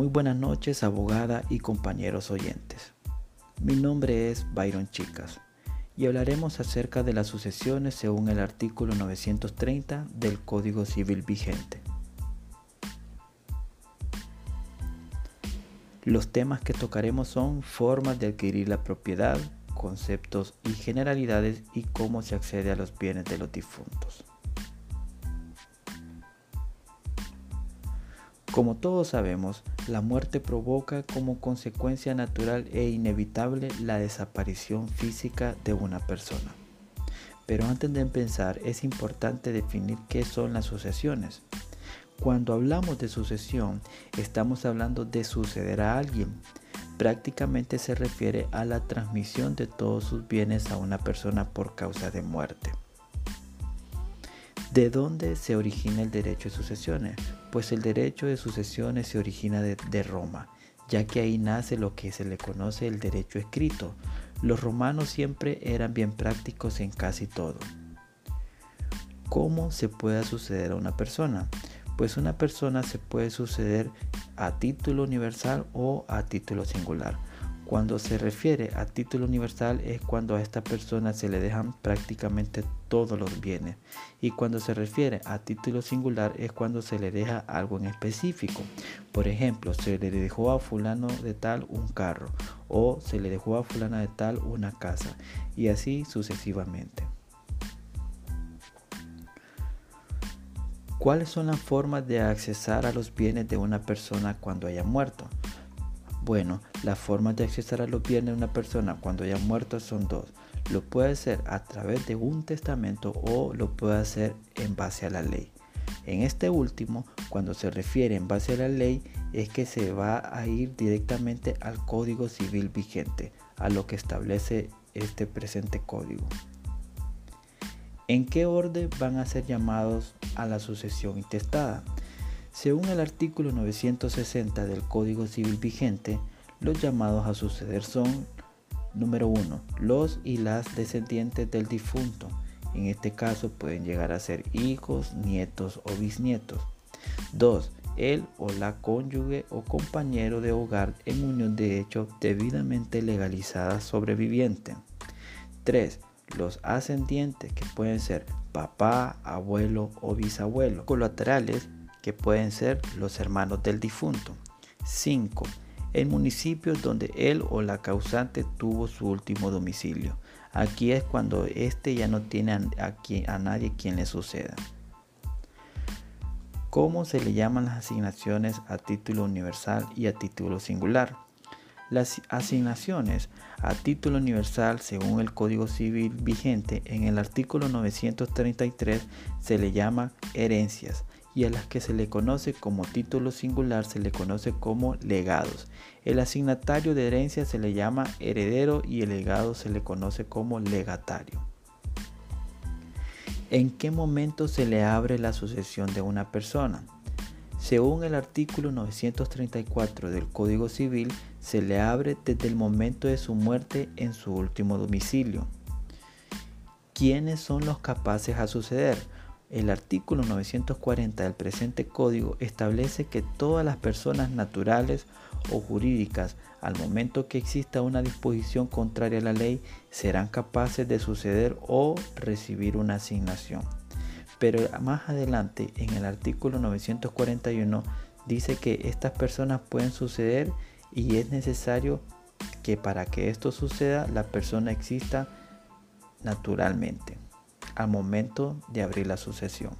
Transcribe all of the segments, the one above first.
Muy buenas noches, abogada y compañeros oyentes. Mi nombre es Byron Chicas y hablaremos acerca de las sucesiones según el artículo 930 del Código Civil vigente. Los temas que tocaremos son formas de adquirir la propiedad, conceptos y generalidades y cómo se accede a los bienes de los difuntos. Como todos sabemos, la muerte provoca como consecuencia natural e inevitable la desaparición física de una persona. Pero antes de empezar es importante definir qué son las sucesiones. Cuando hablamos de sucesión, estamos hablando de suceder a alguien. Prácticamente se refiere a la transmisión de todos sus bienes a una persona por causa de muerte. ¿De dónde se origina el derecho de sucesiones? Pues el derecho de sucesiones se origina de, Roma, ya que ahí nace lo que se le conoce el derecho escrito. Los romanos siempre eran bien prácticos en casi todo. ¿Cómo se puede suceder a una persona? Pues una persona se puede suceder a título universal o a título singular. Cuando se refiere a título universal es cuando a esta persona se le dejan prácticamente todos los bienes. Y cuando se refiere a título singular es cuando se le deja algo en específico. Por ejemplo, se le dejó a fulano de tal un carro o se le dejó a fulana de tal una casa y así sucesivamente. ¿Cuáles son las formas de accesar a los bienes de una persona cuando haya muerto? Bueno, las formas de acceder a los bienes de una persona cuando haya muerto son dos. Lo puede hacer a través de un testamento o lo puede hacer en base a la ley. En este último, cuando se refiere en base a la ley, es que se va a ir directamente al Código Civil vigente, a lo que establece este presente código. ¿En qué orden van a ser llamados a la sucesión intestada? Según el artículo 960 del Código Civil vigente, los llamados a suceder son, número 1, los y las descendientes del difunto. En este caso pueden llegar a ser hijos, nietos o bisnietos. 2. El o la cónyuge o compañero de hogar en unión de hecho debidamente legalizada sobreviviente. 3. Los ascendientes que pueden ser papá, abuelo o bisabuelo. Colaterales que pueden ser los hermanos del difunto. 5. En municipios donde él o la causante tuvo su último domicilio. Aquí es cuando éste ya no tiene a, a nadie quien le suceda. ¿Cómo se le llaman las asignaciones a título universal y a título singular? Las asignaciones a título universal según el Código Civil vigente en el artículo 933 se le llama herencias y a las que se le conoce como título singular se le conoce como legados. El asignatario de herencia se le llama heredero y el legado se le conoce como legatario. ¿En qué momento se le abre la sucesión de una persona? Según el artículo 934 del Código Civil, se le abre desde el momento de su muerte en su último domicilio. ¿Quiénes son los capaces a suceder? El artículo 940 del presente código establece que todas las personas naturales o jurídicas, al momento que exista una disposición contraria a la ley, serán capaces de suceder o recibir una asignación. Pero más adelante, en el artículo 941, dice que estas personas pueden suceder y es necesario que para que esto suceda la persona exista naturalmente al momento de abrir la sucesión.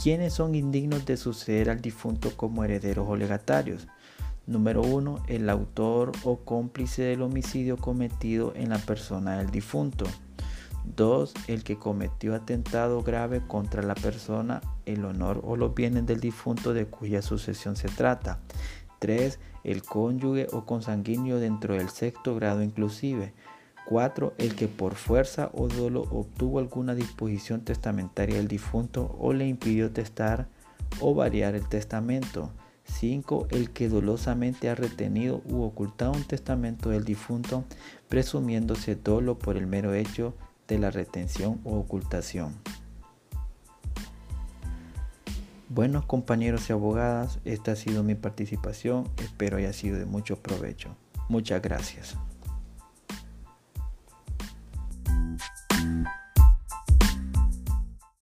¿Quiénes son indignos de suceder al difunto como herederos o legatarios? Número 1. El autor o cómplice del homicidio cometido en la persona del difunto. 2. El que cometió atentado grave contra la persona, el honor o los bienes del difunto de cuya sucesión se trata. 3. El cónyuge o consanguíneo dentro del sexto grado inclusive. 4. El que por fuerza o dolo obtuvo alguna disposición testamentaria del difunto o le impidió testar o variar el testamento. 5. El que dolosamente ha retenido u ocultado un testamento del difunto, presumiéndose dolo por el mero hecho de la retención o ocultación. Bueno, compañeros y abogadas, esta ha sido mi participación. Espero haya sido de mucho provecho. Muchas gracias.